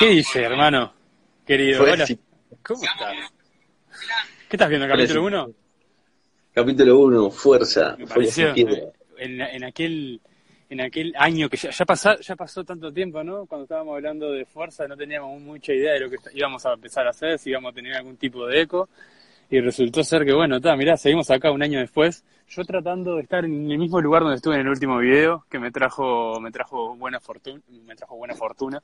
¿Qué dice, hermano? Querido, hola. ¿Cómo estás? ¿Qué estás viendo, capítulo 1? Capítulo 1, Fuerza. Me pareció, en, en aquel en aquel año que ya, ya, pasó, ya pasó tanto tiempo, ¿no? Cuando estábamos hablando de fuerza no teníamos mucha idea de lo que íbamos a empezar a hacer, si íbamos a tener algún tipo de eco. Y resultó ser que, bueno, está, mirá, seguimos acá un año después. Yo tratando de estar en el mismo lugar donde estuve en el último video, que me trajo, me trajo buena fortuna, me trajo buena fortuna.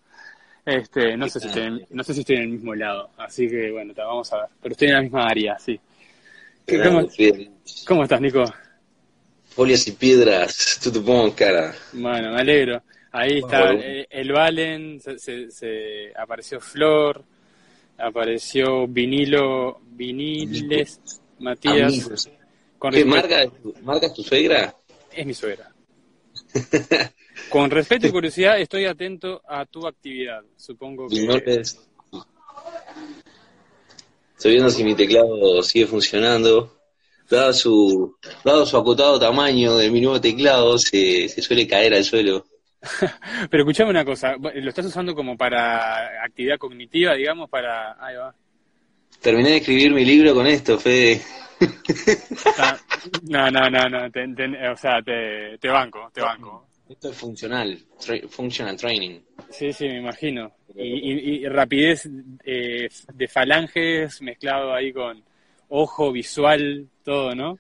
Este, no sé si estoy en, no sé si estoy en el mismo lado, así que bueno, está, vamos a ver. Pero estoy en la misma área, sí. ¿Qué- ¿Cómo, estás, Nico? Folias y piedras, tú te pongo cara. Bueno, me alegro. Ahí está Bueno. eh, el Valen, se, se- se- apareció Flor, apareció Vinilo, Viniles, Matías. Amigos. Con ¿Qué marca, marca es tu suegra? Es mi suegra. Con respeto y curiosidad, estoy atento a tu actividad. Supongo que. Nombre es- Estoy viendo si mi teclado sigue funcionando. Dado su, dado su acotado tamaño de mi nuevo teclado, se, se suele caer al suelo. Pero escuchame una cosa, ¿lo estás usando como para actividad cognitiva, digamos? Para. Ahí va. Terminé de escribir mi libro con esto, Fede. Ah, No, no, no, no, te- te- o sea, te, te banco, te banco. Esto es funcional, tra- functional training. Sí, sí, me imagino. Y, y- y rapidez eh, de falanges mezclado ahí con ojo visual, todo, ¿no?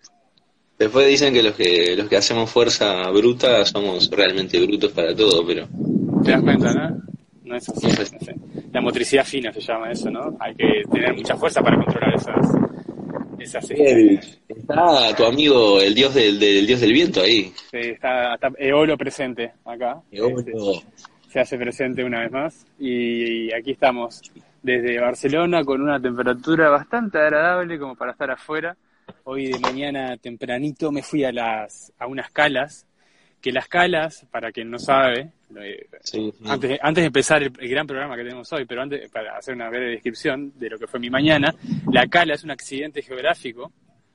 Después dicen que los que los que hacemos fuerza bruta somos realmente brutos para todo, pero ¿Te das cuenta, no? No es así, no sé. La motricidad fina se llama eso, ¿no? Hay que tener mucha fuerza para controlar esas... está tu amigo el dios del, del dios del viento ahí. Sí, está, está Eolo presente acá. Eolo. Este, se hace presente una vez más. Y, aquí estamos desde Barcelona con una temperatura bastante agradable como para estar afuera. Hoy de mañana tempranito me fui a las a unas calas, que las calas, para quien no sabe, Sí, sí. antes, de- antes de empezar el, el gran programa que tenemos hoy, pero antes para hacer una breve descripción de lo que fue mi mañana, la cala es un accidente geográfico,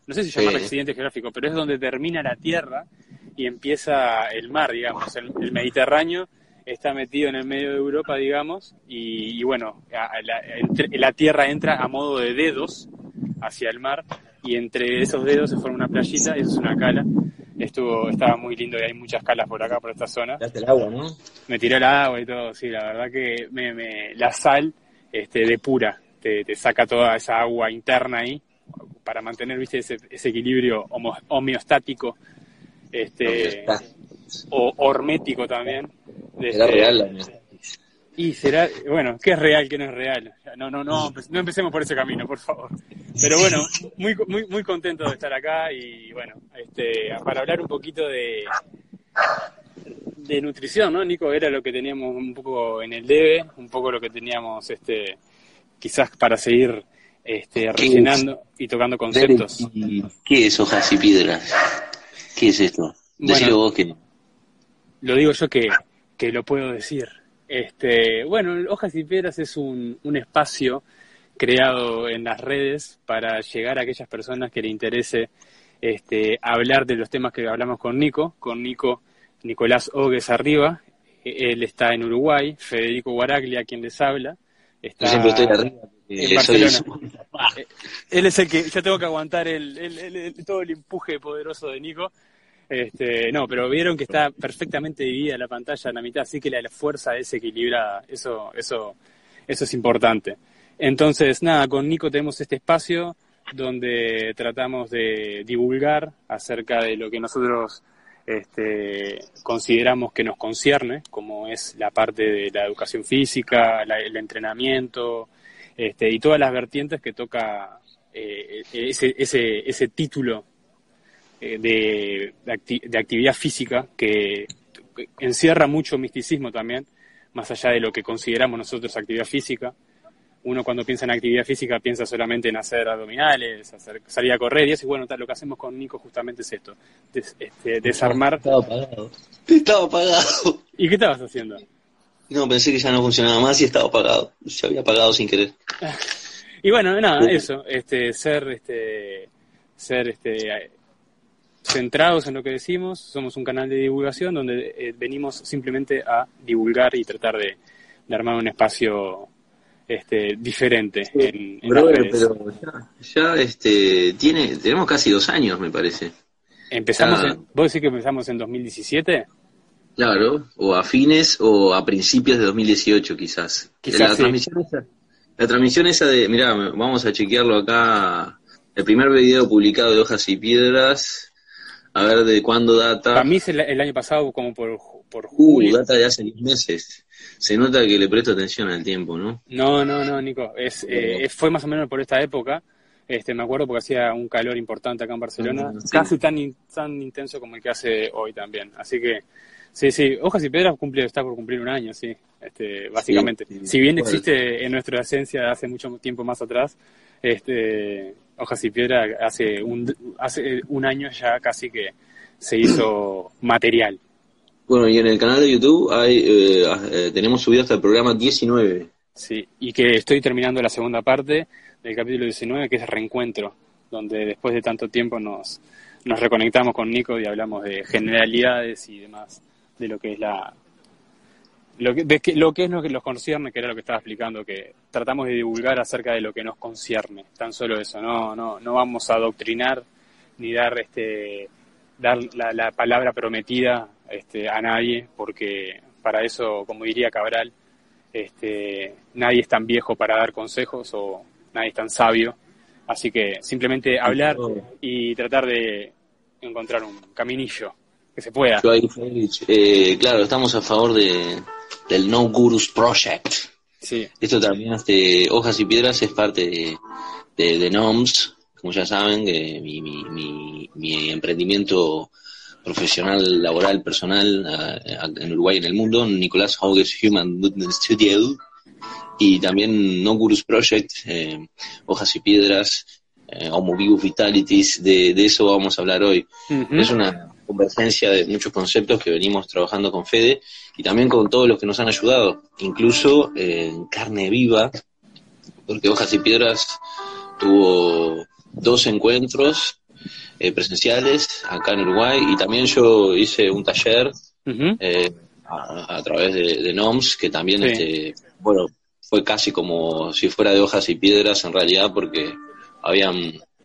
no sé si llamarlo Sí. accidente geográfico, pero es donde termina la Tierra y empieza el mar, digamos, el, el Mediterráneo está metido en el medio de Europa, digamos, y, y bueno, a- a la, entre- la Tierra entra a modo de dedos hacia el mar y entre esos dedos se forma una playita y eso es una cala. Estuvo, estaba muy lindo y hay muchas calas por acá, por esta zona el agua, ¿no? me tiró el agua y todo, sí, la verdad que me, me- la sal este, depura, te, te saca toda esa agua interna ahí para mantener, viste, ese, ese equilibrio homo- homeostático este, o hormético también. Era este- real la. Y será, bueno, ¿qué es real, qué no es real? No, no, no, no empecemos por ese camino, por favor. Pero bueno, muy, muy, muy contento de estar acá y bueno, este, para hablar un poquito de, de nutrición, ¿no, Nico? Era lo que teníamos un poco en el debe, un poco lo que teníamos, este, quizás para seguir este, rellenando y tocando conceptos. ¿Y ¿Qué es hojas y piedras? ¿Qué es esto? Decilo vos que Lo digo yo que, que lo puedo decir. Este, bueno, Hojas y Piedras es un, un espacio creado en las redes para llegar a aquellas personas que le interese este, hablar de los temas que hablamos con Nico, con Nico Nicolás Ogues arriba. Él está en Uruguay, Federico Guaraglia, quien les habla. Está yo siempre estoy arriba. en Barcelona. Él es el que, yo tengo que aguantar el, el- el- el- todo el empuje poderoso de Nico. Este, no, pero vieron que está perfectamente dividida la pantalla en la mitad, así que la, fuerza es equilibrada. Eso, eso, eso es importante. Entonces, nada, con Nico tenemos este espacio donde tratamos de divulgar acerca de lo que nosotros este, consideramos que nos concierne, como es la parte de la educación física, la- el entrenamiento, este, y todas las vertientes que toca eh, ese, ese, ese título de, de, acti- de actividad física que encierra mucho misticismo también, más allá de lo que consideramos nosotros actividad física. Uno cuando piensa en actividad física piensa solamente en hacer abdominales, hacer, salir a correr y eso, y bueno, tal, lo que hacemos con Nico justamente es esto, des- este, desarmar. Estaba apagado. Estaba apagado. ¿Y qué estabas haciendo? No, pensé que ya no funcionaba más y estaba apagado. Se había apagado sin querer. Y bueno, nada, eso, este, ser, este, ser este, centrados en lo que decimos, somos un canal de divulgación donde eh, venimos simplemente a divulgar y tratar de, de armar un espacio este, diferente en, en las Brother, redes. pero ya, ya, este, tiene, tenemos casi dos años, me parece. Empezamos, Ah. en- ¿Vos decís que empezamos en 2017? Claro, o a fines o a principios de 2018 quizás. Quizás la, sí. transmisión esa, la transmisión esa de, mirá, vamos a chequearlo acá, el primer video publicado de Hojas y Piedras, a ver de cuándo data. Para mí es el, el año pasado como por, por Uh, julio. data de hace 10 meses. Se nota que le presto atención al tiempo, ¿no? No, no, no, Nico. Es, eh, fue más o menos por esta época. Este, me acuerdo porque hacía un calor importante acá en Barcelona, Ah, sí. casi tan, in- tan intenso como el que hace hoy también. Así que, sí, sí, Hojas y Piedras cumple, está por cumplir un año, sí, este, básicamente. Sí, sí. si bien existe en nuestra esencia hace mucho tiempo más atrás, este, Hojas y Piedras hace un, hace un año ya casi que se hizo material. Bueno, y en el canal de YouTube hay, eh, eh, tenemos subido hasta el programa 19. Sí, y que estoy terminando la segunda parte del capítulo 19, que es Reencuentro, donde después de tanto tiempo nos, nos reconectamos con Nico y hablamos de generalidades y demás, de lo que es la... Lo que, de que- lo que es lo que nos concierne, que era lo que estaba explicando, que tratamos de divulgar acerca de lo que nos concierne, tan solo eso, no, no, no vamos a adoctrinar ni dar este dar la, la palabra prometida este, a nadie, porque para eso, como diría Cabral, este, nadie es tan viejo para dar consejos o nadie es tan sabio. Así que simplemente hablar y tratar de encontrar un caminillo que se pueda. Yo ahí, Félix, eh, claro, estamos a favor de, del No Gurus Project. Sí, Esto también, este, Hojas y Piedras, es parte de, de, de NOMS, como ya saben, que mi, mi, mi, mi emprendimiento profesional, laboral, personal, eh, en Uruguay y en el mundo, Nicolás Hauges Human Movement Studio, y también No Gurus Project, eh, Hojas y Piedras, eh, Homo Vivus Vitalities, de, de eso vamos a hablar hoy. Es una convergencia de muchos conceptos que venimos trabajando con Fede y también con todos los que nos han ayudado, incluso eh, en carne viva, porque Hojas y Piedras tuvo dos encuentros eh, presenciales acá en Uruguay y también yo hice un taller eh, a, a través de, de NOMS que también, Sí. este, bueno, fue casi como si fuera de Hojas y Piedras en realidad porque había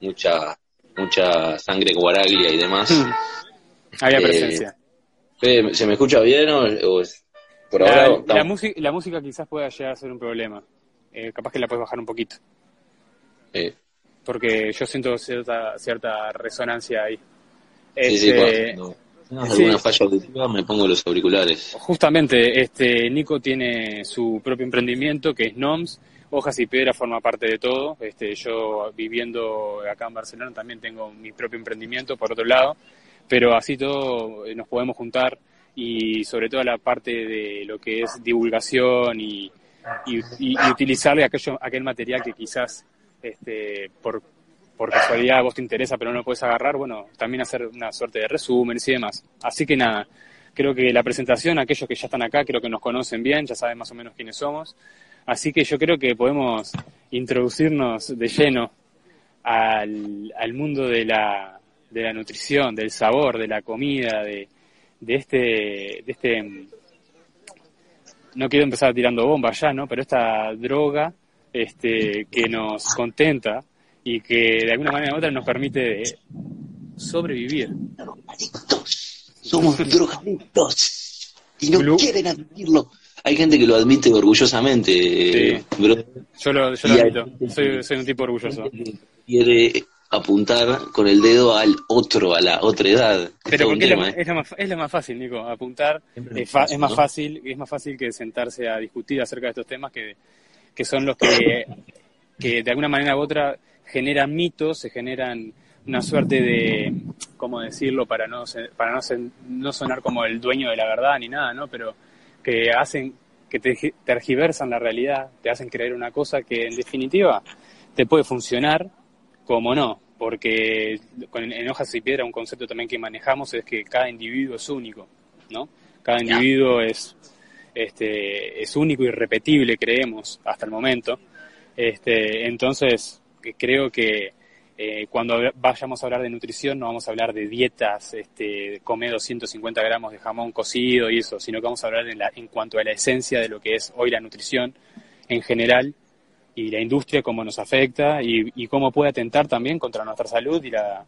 mucha mucha sangre guaraglia y demás. Mm. Había Eh, presencia. Fede, ¿Se me escucha bien o, o es- por La, ahora? la la música quizás pueda llegar a ser un problema. Eh, capaz que la puedes bajar un poquito. eh, Porque yo siento cierta, cierta resonancia ahí. sí, sí, Este, cuando tenemos sí. alguna falla auditiva me pongo los auriculares. Justamente, este Nico tiene su propio emprendimiento que es NOMS. Hojas y Piedra forma parte de todo. Este, yo viviendo acá en Barcelona también tengo mi propio emprendimiento por otro lado, pero así todo eh, nos podemos juntar y sobre todo la parte de lo que es divulgación y, y, y- utilizarle aquello, aquel material que quizás este, por, por casualidad a vos te interesa pero no lo puedes agarrar, bueno, también hacer una suerte de resúmenes y demás. Así que nada, creo que la presentación, aquellos que ya están acá, creo que nos conocen bien, ya saben más o menos quiénes somos. Así que yo creo que podemos introducirnos de lleno al, al mundo de la, de la nutrición, del sabor, de la comida, de, de este, de este, no quiero empezar tirando bombas ya, ¿no? Pero esta droga, este, que nos contenta y que de alguna manera u otra nos permite sobrevivir. Drogadictos. Somos drogadictos. Y no Blue. quieren admitirlo. Hay gente que lo admite orgullosamente, bro. Yo lo, yo lo admito, soy, soy un tipo orgulloso. Quiere apuntar con el dedo al otro, a la otra edad. Es Pero porque es más- ¿eh? es, lo más, es lo más fácil, Nico, apuntar. Es, fa- fácil, es más ¿no? fácil, es más fácil que sentarse a discutir acerca de estos temas que, que son los que, que de alguna manera u otra generan mitos, se generan una suerte de, ¿cómo decirlo? Para no para no, sen- no sonar como el dueño de la verdad ni nada, ¿no? Pero que hacen, que te tergiversan la realidad, te hacen creer una cosa que en definitiva te puede funcionar como no, porque con- en hojas y piedra un concepto también que manejamos es que cada individuo es único, ¿no? Cada individuo es, este, es único y repetible, creemos, hasta el momento. Este, entonces, creo que, eh, cuando vayamos a hablar de nutrición no vamos a hablar de dietas, este, come 250 gramos de jamón cocido y eso, sino que vamos a hablar en, la, en cuanto a la esencia de lo que es hoy la nutrición en general y la industria, cómo nos afecta y, y cómo puede atentar también contra nuestra salud y la,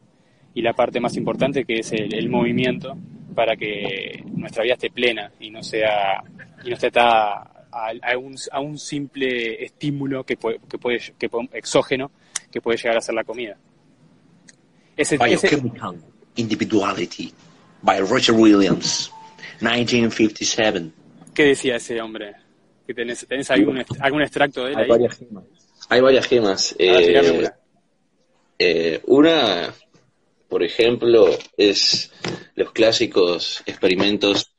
y la parte más importante que es el, el movimiento para que nuestra vida esté plena y no sea y no esté atada a, a, un, a un simple estímulo que puede, que puede que exógeno que puede llegar a ser la comida. Ese, ese- Biochemical Individuality by Roger Williams, 1957. ¿Qué decía ese hombre? ¿Que tenés, ¿Tenés algún, algún extracto de él Hay ahí? varias gemas. Hay varias gemas. Ah, Eh, una. eh, una, por ejemplo, es los clásicos experimentos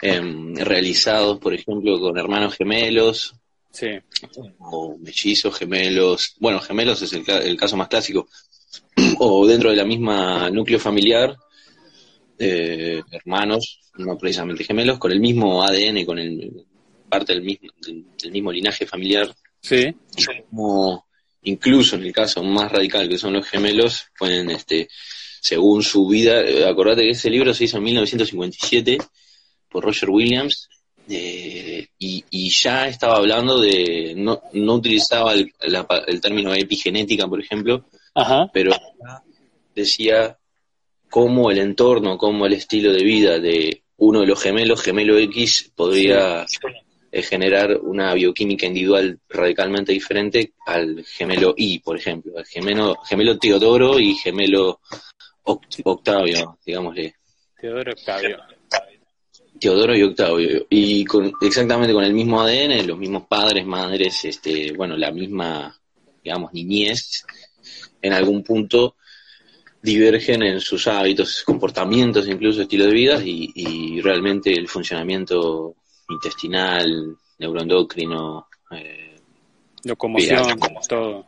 em, realizados, por ejemplo, con hermanos gemelos Sí, o mellizos gemelos. Bueno, gemelos es el, el caso más clásico. o dentro de la misma núcleo familiar, eh, hermanos, no precisamente gemelos, con el mismo ADN, con el parte del mismo, del, mismo linaje familiar, sí, como incluso en el caso más radical que son los gemelos, pueden, este, según su vida, eh, acordate que ese libro se hizo en 1957 por Roger Williams, eh, y, y ya estaba hablando de, no, no utilizaba el, la pa- el término epigenética, por ejemplo, ajá, pero decía cómo el entorno, cómo el estilo de vida de uno de los gemelos, gemelo X, podría eh, generar una bioquímica individual radicalmente diferente al gemelo Y, por ejemplo, al gemelo, gemelo Teodoro y gemelo Oct- Octavio, digámosle. Teodoro Octavio. Teodoro y Octavio, y con, exactamente con el mismo ADN, los mismos padres, madres, este, bueno, la misma, digamos, niñez, en algún punto divergen en sus hábitos, comportamientos, incluso estilo de vida, y, y realmente el funcionamiento intestinal, neuroendocrino, eh, Locomoción, todo.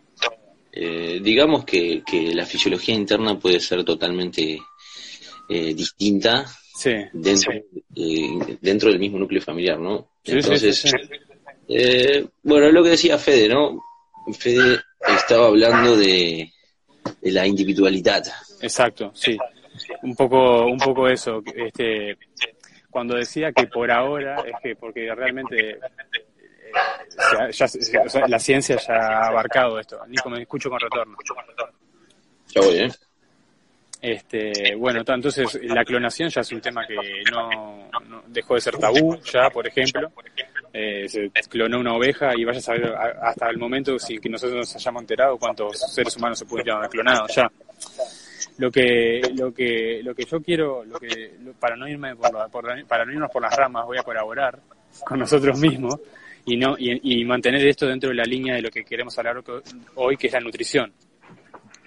eh, digamos que, que la fisiología interna puede ser totalmente eh, distinta Sí, dentro, eh, dentro del mismo núcleo familiar, ¿no? Sí, Entonces, eh, bueno, lo que decía Fede, ¿no? Fede estaba hablando de, de la individualidad. exacto, sí. Un poco, un poco eso. Este, cuando decía que por ahora es que porque realmente eh, ya- ya se- o sea, la ciencia ya ha abarcado esto. Nico, me escucho con retorno. Ya voy, ¿eh? Este, bueno, entonces la clonación ya es un tema que no, no- dejó de ser tabú, ya, por ejemplo. Eh, se clonó una oveja y vaya a saber hasta el momento sin que nosotros nos hayamos enterado cuántos seres humanos se pueden haber clonado ya. Lo que, lo que, lo que yo quiero, lo que, lo- para no irme por la- por- para no irnos por las ramas, voy a colaborar con nosotros mismos y no, y, y mantener esto dentro de la línea de lo que queremos hablar hoy, que es la nutrición.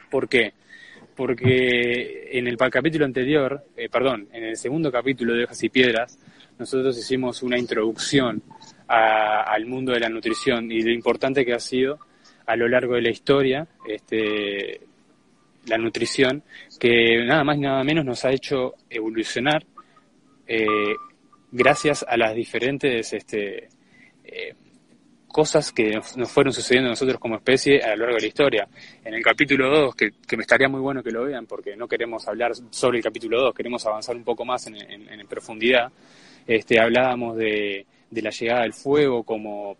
¿Por qué? porque en el capítulo anterior, eh, perdón, en el segundo capítulo de Hojas y Piedras, nosotros hicimos una introducción a- al mundo de la nutrición y lo importante que ha sido a lo largo de la historia este, la nutrición, que nada más y nada menos nos ha hecho evolucionar eh, gracias a las diferentes este, eh, cosas que nos, fueron sucediendo a nosotros como especie a lo largo de la historia. En el capítulo 2, que, me estaría muy bueno que lo vean porque no queremos hablar sobre el capítulo 2, queremos avanzar un poco más en, en- en profundidad, este, hablábamos de, de la llegada del fuego como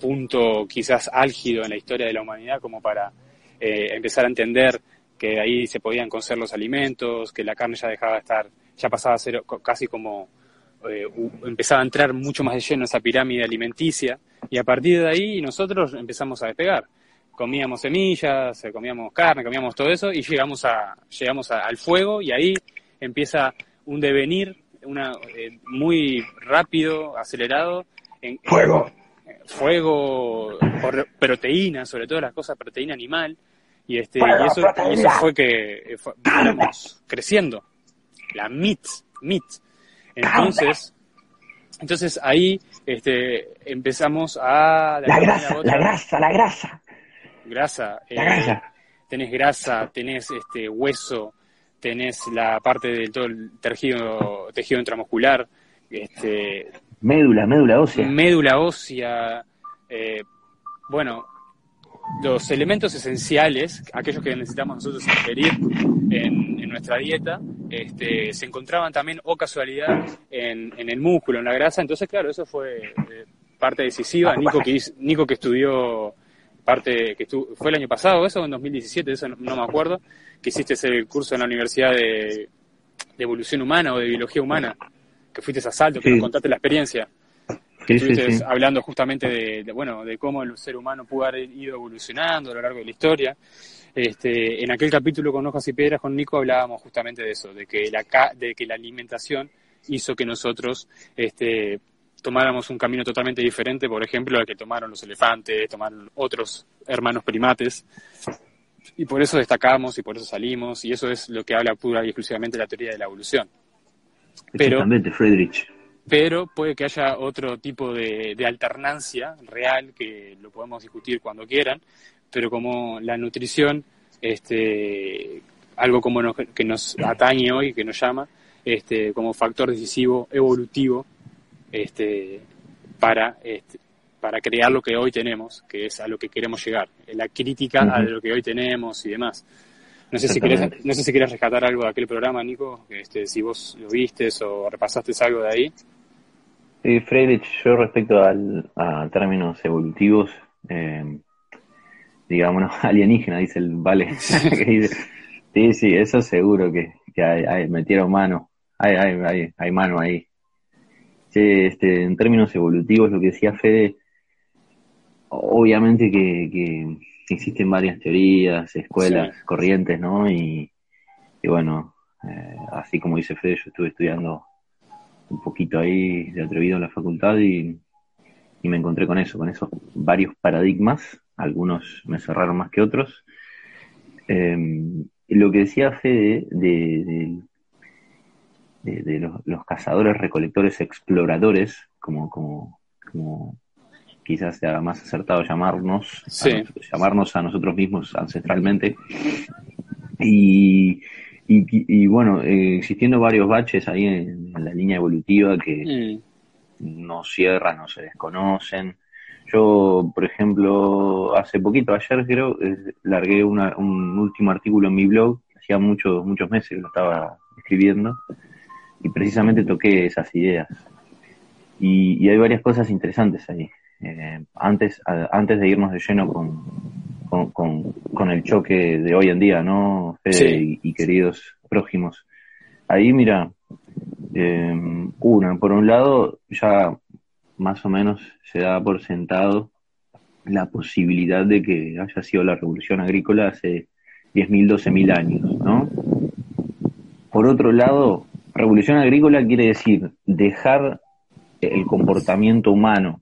punto quizás álgido en la historia de la humanidad como para eh, empezar a entender que ahí se podían cocer los alimentos, que la carne ya dejaba de estar, ya pasaba a ser casi como eh, empezaba a entrar mucho más de lleno esa pirámide alimenticia y a partir de ahí nosotros empezamos a despegar. Comíamos semillas, eh, comíamos carne, comíamos todo eso y llegamos a llegamos al fuego y ahí empieza un devenir una eh, muy rápido, acelerado en Fuego. Fuego por proteína, sobre todo las cosas proteína animal y este y eso, y eso fue que eh, fue- creciendo. La meat meat. Entonces entonces ahí este empezamos a La grasa, la grasa, la grasa. grasa, La eh, grasa. tenés grasa, tenés este hueso, tenés la parte del todo el tejido, tejido intramuscular, este, Médula, médula ósea. médula ósea, eh, bueno, los elementos esenciales, aquellos que necesitamos nosotros ingerir en, nuestra dieta, este, se encontraban también, o casualidad, en, el músculo, en la grasa. Entonces, claro, eso fue eh, parte decisiva. Nico que, estudió parte que fue el año pasado, eso en 2017, eso no, me acuerdo, que hiciste ese curso en la Universidad de, Evolución Humana o de Biología Humana, que fuiste a Salto, que nos contaste la experiencia. Estuviste hablando justamente de, bueno, de cómo el ser humano pudo haber ido evolucionando a lo largo de la historia. Este, en aquel capítulo con Hojas y Piedras con Nico hablábamos justamente de eso, de que la, de que la alimentación hizo que nosotros este, tomáramos un camino totalmente diferente, por ejemplo, al que tomaron los elefantes, tomaron otros hermanos primates. Y por eso destacamos y por eso salimos, y eso es lo que habla pura y exclusivamente la teoría de la evolución. Pero, Friedrich. Pero puede que haya otro tipo de, alternancia real que lo podemos discutir cuando quieran, pero como la nutrición, este, algo como que nos atañe hoy, que nos llama, este, como factor decisivo evolutivo este, para, este, para crear lo que hoy tenemos, que es a lo que queremos llegar, la crítica a lo que hoy tenemos y demás. No sé, si querés, no sé si quieres rescatar algo de aquel programa, Nico, este, si vos lo vistes o repasaste algo de ahí. Eh, Friedrich, yo respecto al, a términos evolutivos, eh, digamos, alienígena, dice el Vale. sí, sí, eso seguro que, que hay, metieron mano, hay, hay, hay, hay mano ahí este, en términos evolutivos, lo que decía Fede, obviamente que, existen varias teorías, escuelas, corrientes, ¿no? Y, bueno, eh, así como dice Fede, yo estuve estudiando un poquito ahí de atrevido en la facultad y, me encontré con eso, con esos varios paradigmas, algunos me cerraron más que otros. Em, lo que decía Fede de, de, los, cazadores, recolectores, exploradores, como, como, como quizás sea más acertado llamarnos, llamarnos a nosotros mismos ancestralmente. Y, y, bueno, eh, existiendo varios baches ahí en, la línea evolutiva que mm. no cierran, no se desconocen. Yo, por ejemplo, hace poquito, ayer creo, eh, largué un último artículo en mi blog, hacía muchos, muchos meses que lo estaba escribiendo, y precisamente toqué esas ideas. Y, hay varias cosas interesantes ahí. Eh, antes, antes de irnos de lleno con, con, el choque de hoy en día, ¿no? Fede y, queridos prójimos. Ahí, mira, eh, una, por un lado, ya más o menos se da por sentado la posibilidad de que haya sido la revolución agrícola hace 10.000, 12.000 años, ¿no? Por otro lado, Revolución agrícola quiere decir dejar el comportamiento humano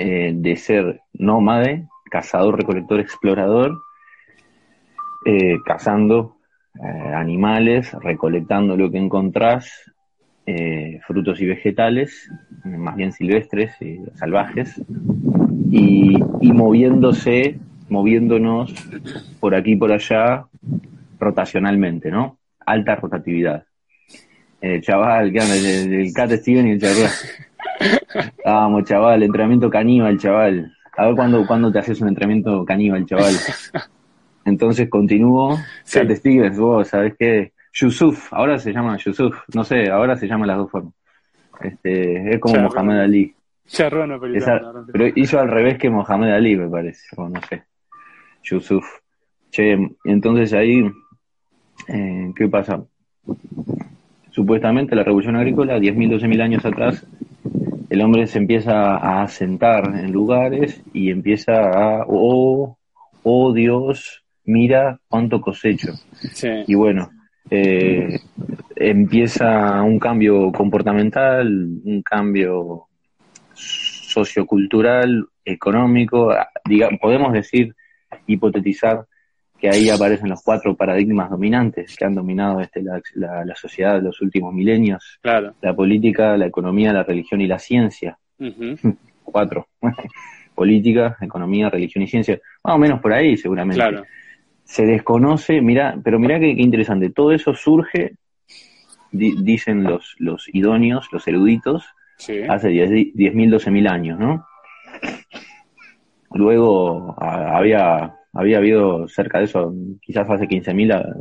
eh, de ser nómade, cazador, recolector, explorador, eh, cazando eh, animales, recolectando lo que encontrás, frutos y vegetales, más bien silvestres y salvajes, y, moviéndose, moviéndonos por aquí y por allá rotacionalmente, ¿no? Alta rotatividad el chaval, que el, el Cat Steven y el chaval. Vamos, chaval, entrenamiento caníbal, chaval. A ver cuándo, cuándo te haces un entrenamiento caníbal, chaval. Entonces continúo. Cat Stevens, vos sabés qué. Yusuf, ahora se llama Yusuf, no sé, ahora se llama las dos formas. Este, es como Mohamed Ali. pero hizo al revés que Mohamed Ali, me parece, o no sé. Yusuf. Che, entonces ahí, eh, ¿qué pasa? supuestamente la revolución agrícola, 10.000, 12.000 años atrás, el hombre se empieza a asentar en lugares y empieza a, oh, oh Dios, mira cuánto cosecho. Y bueno, eh, empieza un cambio comportamental, un cambio sociocultural, económico, podemos decir, hipotetizar que ahí aparecen los cuatro paradigmas dominantes que han dominado este, la, sociedad de los últimos milenios. Claro. La política, la economía, la religión y la ciencia. cuatro. política, economía, religión y ciencia. Más o menos por ahí, seguramente. Claro. Se desconoce, mira, pero mira qué, interesante. Todo eso surge, dicen los, los idóneos, los eruditos, hace 10.000, 12.000 años, ¿no? luego había, había habido cerca de eso, quizás hace 15.000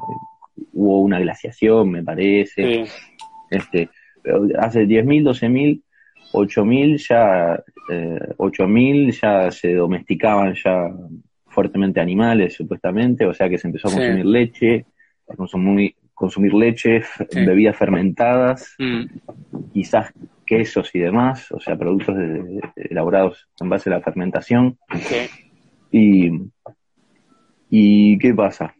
hubo una glaciación, me parece. Este, hace 10.000, 12.000, 8.000 ya, eh, 8.000 ya se domesticaban ya fuertemente animales, supuestamente, o sea que se empezó a consumir leche, a consumir, consumir leche, bebidas fermentadas, mm. quizás quesos y demás, o sea, productos elaborados en base a la fermentación. Y, ¿Y qué pasa?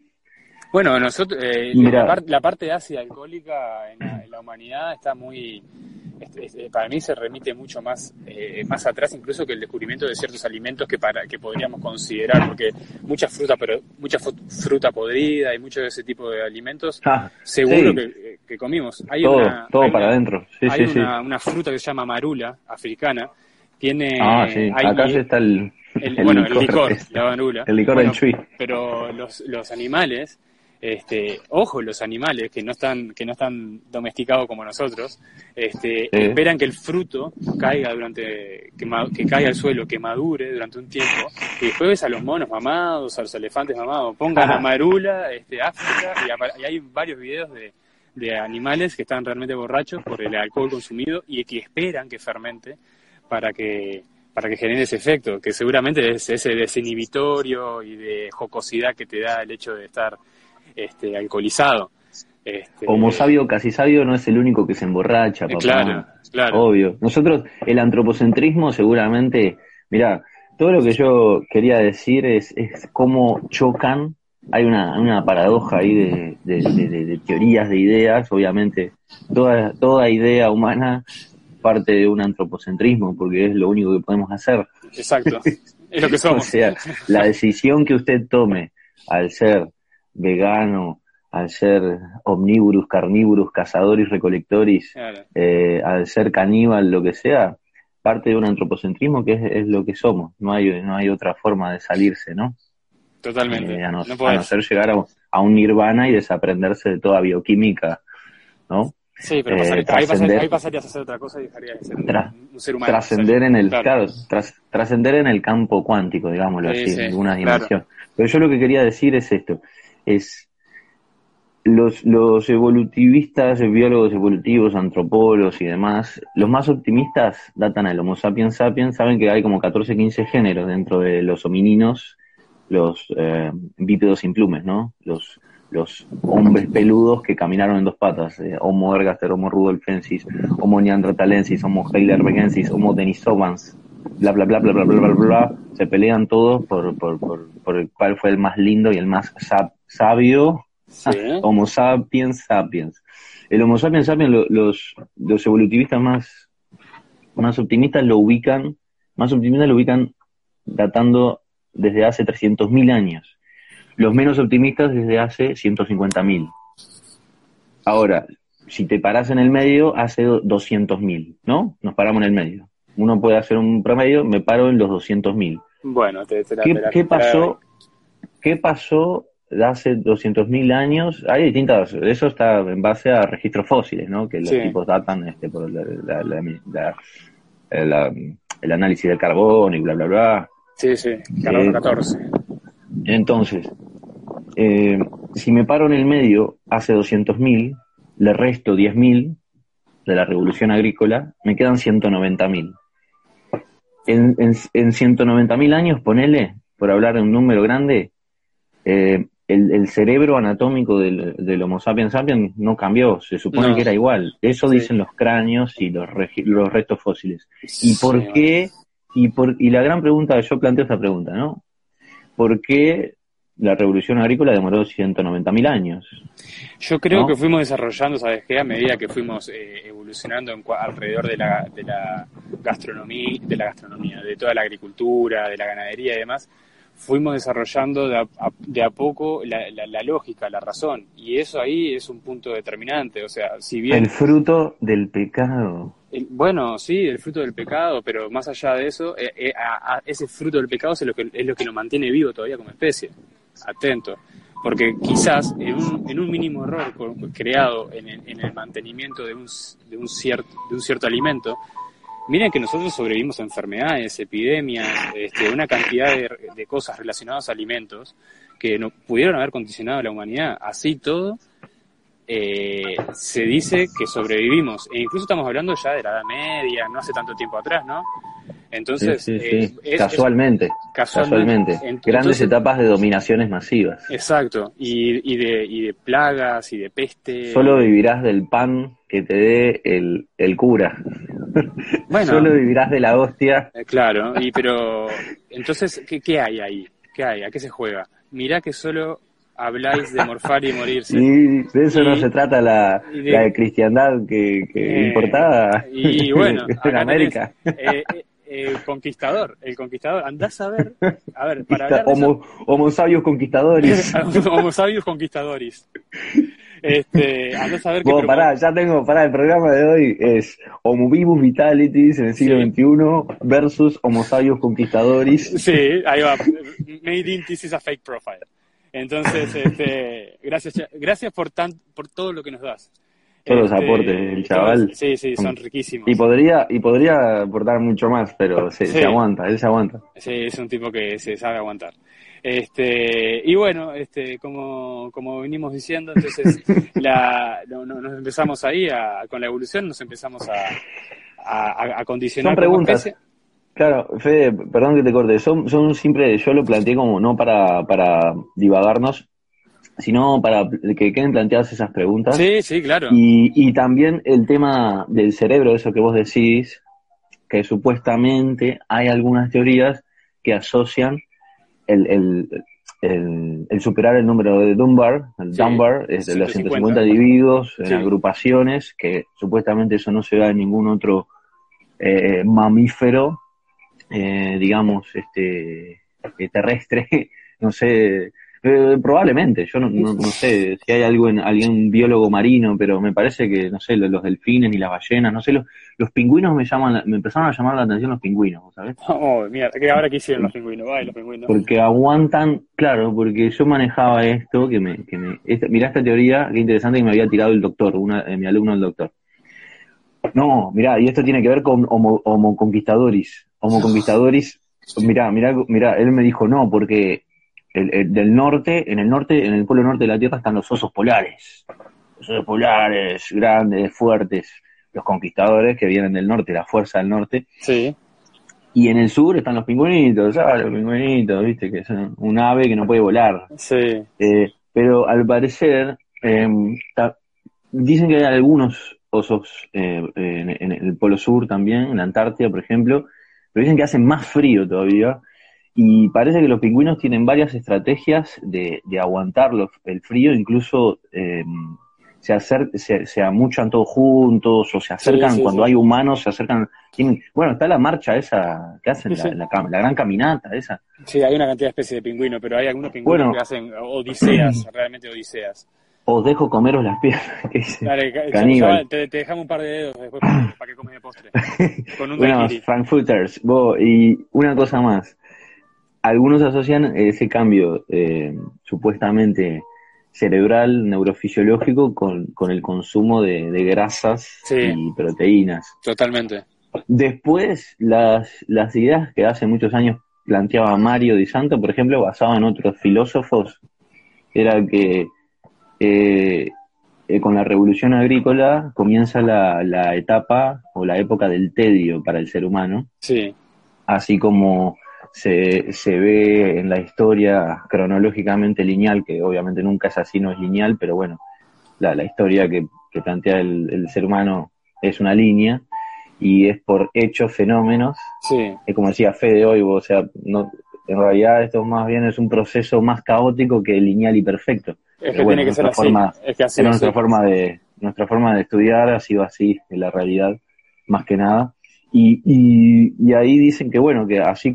Bueno, nosotros, eh, la, parte de ácida alcohólica en la, humanidad está muy, para mí se remite mucho más, eh, más atrás incluso que el descubrimiento de ciertos alimentos que para que podríamos considerar, porque mucha fruta, pero mucha fruta podrida y mucho de ese tipo de alimentos, ah, seguro que, comimos. Hay todo, una, todo para adentro. hay una, fruta que se llama marula, africana, tiene... Ah, sí, acá está el... bueno, el licor, la marula. El licor del chui. Pero los, los animales este, ojo los animales que no están, que no están domesticados como nosotros, este, esperan que el fruto caiga durante, que, que, caiga al suelo, que madure durante un tiempo, y después ves a los monos mamados, a los elefantes mamados, pongan a marula, este, África, y, hay varios videos de, de animales que están realmente borrachos por el alcohol consumido y que esperan que fermente para que para que genere ese efecto, que seguramente es ese desinhibitorio y de jocosidad que te da el hecho de estar este, alcoholizado. Este, Homo sabio, casi sabio, no es el único que se emborracha, papá. Claro, claro. Obvio. Nosotros, el antropocentrismo seguramente, mira, todo lo que yo quería decir es, es cómo chocan, hay una, una paradoja ahí de, de, teorías, de ideas, obviamente, toda, toda idea humana parte de un antropocentrismo, porque es lo único que podemos hacer. Exacto, es lo que somos. o sea, la decisión que usted tome al ser vegano, al ser omnívoros, carnívoros, cazadores, recolectores, eh, al ser caníbal, lo que sea, parte de un antropocentrismo que es, lo que somos. No hay, no hay otra forma de salirse, ¿no? Totalmente. Eh, a, no, ser llegar a, un nirvana y desaprenderse de toda bioquímica, ¿no? Sí, pero eh, ahí, pasarías a hacer otra cosa y dejarías de ser un, ser humano. Trascender en el, claro, trascender en el campo cuántico, digámoslo así, en alguna dimensión. Pero yo lo que quería decir es esto es los, los evolutivistas, biólogos evolutivos, antropólogos y demás, los más optimistas datan al Homo sapiens sapiens, saben que hay como 14, 15 géneros dentro de los homininos, los eh, bípedos sin plumes, ¿no? Los, los hombres peludos que caminaron en dos patas, eh, Homo ergaster, Homo rudolfensis, Homo neanderthalensis, Homo heidelbergensis, Homo denisovans, bla, bla, bla, bla, bla, bla, bla, bla, se pelean todos por, por, por, por el cual fue el más lindo y el más sabio, Homo sapiens sapiens. El Homo sapiens sapiens, los, los evolutivistas más, más optimistas lo ubican, más optimistas lo ubican datando desde hace 300.000 años. Los menos optimistas desde hace 150.000. Ahora, si te paras en el medio, hace 200.000, ¿no? Nos paramos en el medio. Uno puede hacer un promedio, me paro en los 200.000. Bueno, te, ¿Qué, pasó? ¿Qué pasó hace 200.000 años? Hay distintas, eso está en base a registros fósiles, ¿no? Que los tipos datan este, por el análisis del carbono y bla, bla, bla. Sí, sí, carbono 14. Eh, entonces, eh, si me paro en el medio hace 200.000, le resto 10.000 de la revolución agrícola, me quedan 190.000 en, en, en 190.000 años, ponele, por hablar de un número grande, eh, el, cerebro anatómico del, Homo sapiens sapiens no cambió, se supone que era igual. Eso dicen los cráneos y los, los restos fósiles. ¿Y por qué? Y, por, y la gran pregunta, yo planteo esta pregunta, ¿no? ¿Por qué la revolución agrícola demoró 190.000 años. Yo creo que fuimos desarrollando, ¿sabes qué? A medida que fuimos eh, evolucionando alrededor de la, de la gastronomía, de la gastronomía, de toda la agricultura, de la ganadería y demás, fuimos desarrollando de a, de a poco la, la, lógica, la razón. Y eso ahí es un punto determinante. O sea, si bien... El fruto del pecado. bueno, sí, el fruto del pecado, pero más allá de eso, eh, eh, ese fruto del pecado es lo, que, es lo que lo mantiene vivo todavía como especie atento, porque quizás en un, en un mínimo error creado en el, en el mantenimiento de un, de, un cierto, de un cierto alimento, miren que nosotros sobrevivimos a enfermedades, epidemias, este, una cantidad de, cosas relacionadas a alimentos que no, pudieron haber condicionado a la humanidad. Así todo, eh, se dice que sobrevivimos. E incluso estamos hablando ya de la Edad Media, no hace tanto tiempo atrás, ¿no? Entonces, eh, casualmente, casualmente, grandes etapas de dominaciones masivas. Exacto, y, y, de, y de plagas y de peste. Solo vivirás del pan que te dé el, el cura. Bueno, Solo vivirás de la hostia. Eh, claro, y pero entonces, ¿qué, ¿qué hay ahí? ¿Qué hay? ¿A qué se juega? Mirá que solo habláis de morfar y morirse. Y de eso no se trata la, la cristiandad que, que eh, importaba y bueno, en América. eh, eh, conquistador, el conquistador. Andás a ver, a ver, para homo, homo sabios conquistadores. homo sabios conquistadores. Este, andás a ver qué pará, ya tengo, pará, el programa de hoy es Homo Vivus Vitalities en el siglo XXI versus Homo sabios conquistadores. Sí, ahí va. Made in this is a fake profile. Entonces, este, gracias, gracias por, tan, por todo lo que nos das. Todos los este, aportes del chaval. Sí, sí, son riquísimos. Y podría, y podría aportar mucho más, pero se, se aguanta, él se aguanta. Sí, es un tipo que se sabe aguantar. Este, y bueno, este, como, como venimos diciendo, entonces la, nos empezamos ahí con la evolución, nos empezamos a, a, condicionar. Son preguntas. Claro, Fede, perdón que te corte, son, son siempre, yo lo planteé como no para, para divagarnos, sino para que queden planteadas esas preguntas. Sí, sí, claro. Y, y también el tema del cerebro, eso que vos decís, que supuestamente hay algunas teorías que asocian el, el, el, superar el número de Dunbar, el Dunbar, es de los 150 individuos en agrupaciones, que supuestamente eso no se da en ningún otro eh, mamífero eh, digamos, este, eh, terrestre, no sé, eh, probablemente, yo no, no, sé si hay algo en algún biólogo marino, pero me parece que, no sé, los, delfines y las ballenas, no sé, los, los pingüinos me llaman, me empezaron a llamar la atención los pingüinos, ¿sabes? Oh, mira, que ahora quisieron los pingüinos, los pingüinos. Porque aguantan, claro, porque yo manejaba esto, que me, que me, esta, mirá esta teoría, qué interesante que me había tirado el doctor, una, mi alumno el doctor. No, mirá, y esto tiene que ver con homo, homo conquistadores. Homo conquistadores, mirá, mirá, mirá, él me dijo no, porque el, del norte, en el norte, en el polo norte de la Tierra están los osos polares. Los osos polares, grandes, fuertes. Los conquistadores que vienen del norte, la fuerza del norte. Sí. Y en el sur están los pingüinitos, ¿sabes? Los pingüinitos, viste, que son un ave que no puede volar. Sí. Eh, pero al parecer, eh, dicen que hay algunos osos eh, en, el Polo Sur también, en la Antártida, por ejemplo, pero dicen que hace más frío todavía. Y parece que los pingüinos tienen varias estrategias de, aguantar el frío, incluso eh, se, acer se, se, amuchan todos juntos o se acercan cuando hay humanos, se acercan. bueno, está la marcha esa que hacen, la, la, gran caminata esa. Sí, hay una cantidad de especies de pingüinos, pero hay algunos pingüinos que hacen odiseas, realmente odiseas os dejo comeros las piernas. Dale, caníbal. Te, dejamos un par de dedos después para, que comes de postre. Con un bueno, Frankfurters. y una cosa más. Algunos asocian ese cambio eh, supuestamente cerebral, neurofisiológico, con, con el consumo de, grasas y proteínas. Totalmente. Después, las, las ideas que hace muchos años planteaba Mario Di Santo, por ejemplo, basado en otros filósofos, era que eh, eh, con la revolución agrícola comienza la, la, etapa o la época del tedio para el ser humano. Sí. Así como se, se ve en la historia cronológicamente lineal, que obviamente nunca es así, no es lineal, pero bueno, la, la historia que, que plantea el, el, ser humano es una línea y es por hechos, fenómenos. Sí. Es como decía Fede hoy, o sea, no, en realidad esto más bien es un proceso más caótico que lineal y perfecto. Es que tiene que ser así. es que así nuestra forma de nuestra forma de estudiar ha sido así en la realidad más que nada y, y, y ahí dicen que bueno que así